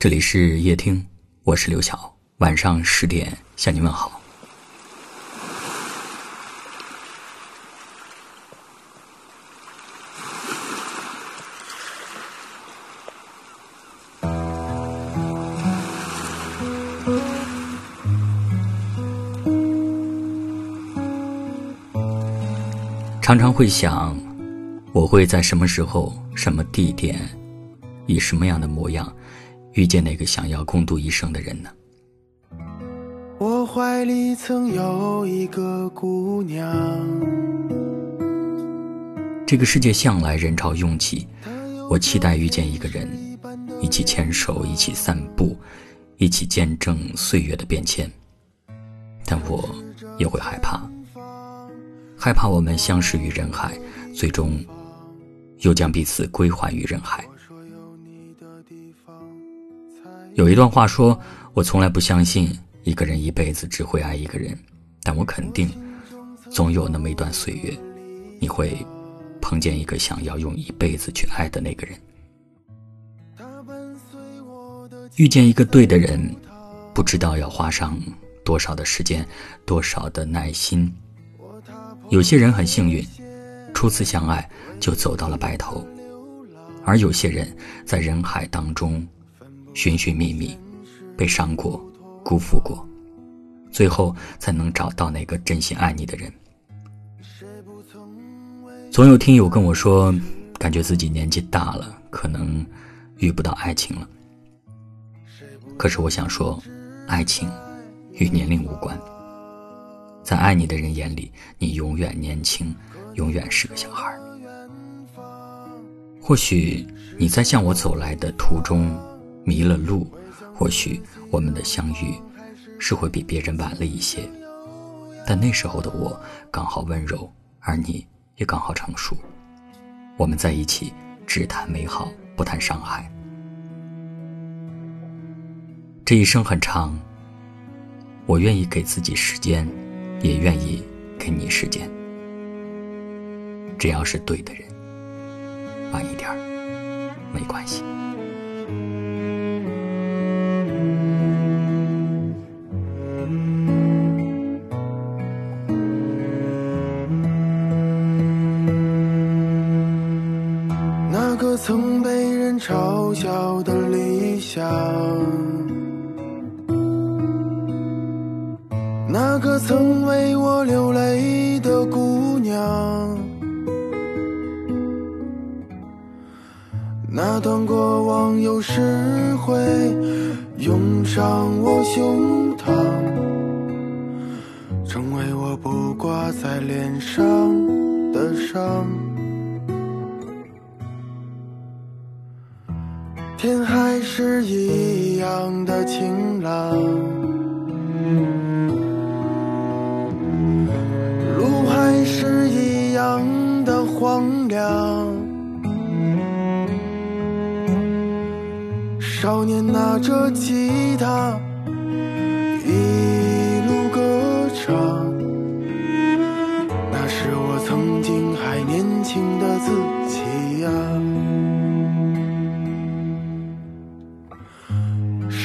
这里是夜听，我是刘晓。晚上十点向你问好。常常会想，我会在什么时候、什么地点，以什么样的模样？遇见那个想要共度一生的人呢？我怀里曾有一个姑娘。这个世界向来人潮拥挤，我期待遇见一个人，一起牵手，一起散步，一起见证岁月的变迁。但我也会害怕，害怕我们相识于人海，最终又将彼此归还于人海。有一段话说：“我从来不相信一个人一辈子只会爱一个人，但我肯定，总有那么一段岁月，你会碰见一个想要用一辈子去爱的那个人。遇见一个对的人，不知道要花上多少的时间，多少的耐心。有些人很幸运，初次相爱就走到了白头，而有些人在人海当中。”寻寻觅觅，被伤过，辜负过，最后才能找到那个真心爱你的人。总有听友跟我说，感觉自己年纪大了，可能遇不到爱情了。可是我想说，爱情与年龄无关，在爱你的人眼里，你永远年轻，永远是个小孩。或许你在向我走来的途中。迷了路，或许我们的相遇是会比别人晚了一些，但那时候的我刚好温柔，而你也刚好成熟。我们在一起，只谈美好，不谈伤害。这一生很长，我愿意给自己时间，也愿意给你时间。只要是对的人，晚一点没关系。曾被人嘲笑的理想，那个曾为我流泪的姑娘，那段过往有时会涌上我胸膛，成为我不挂在脸上的伤。天还是一样的晴朗，路还是一样的荒凉。少年拿着吉他，一路歌唱，那是我曾经还年轻的自己呀。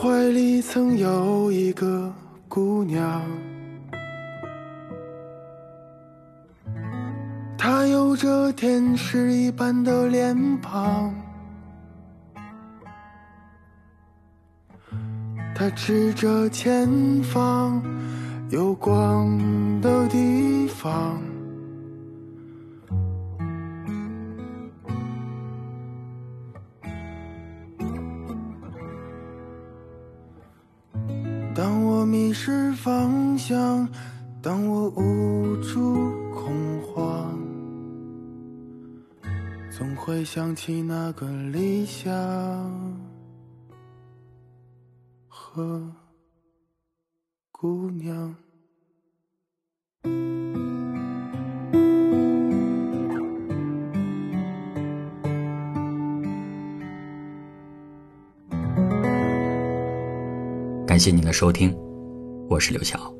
怀里曾有一个姑娘，她有着天使一般的脸庞，她指着前方有光的地方。当我迷失方向，当我无助恐慌，总会想起那个理想和姑娘。感谢您的收听，我是刘晓。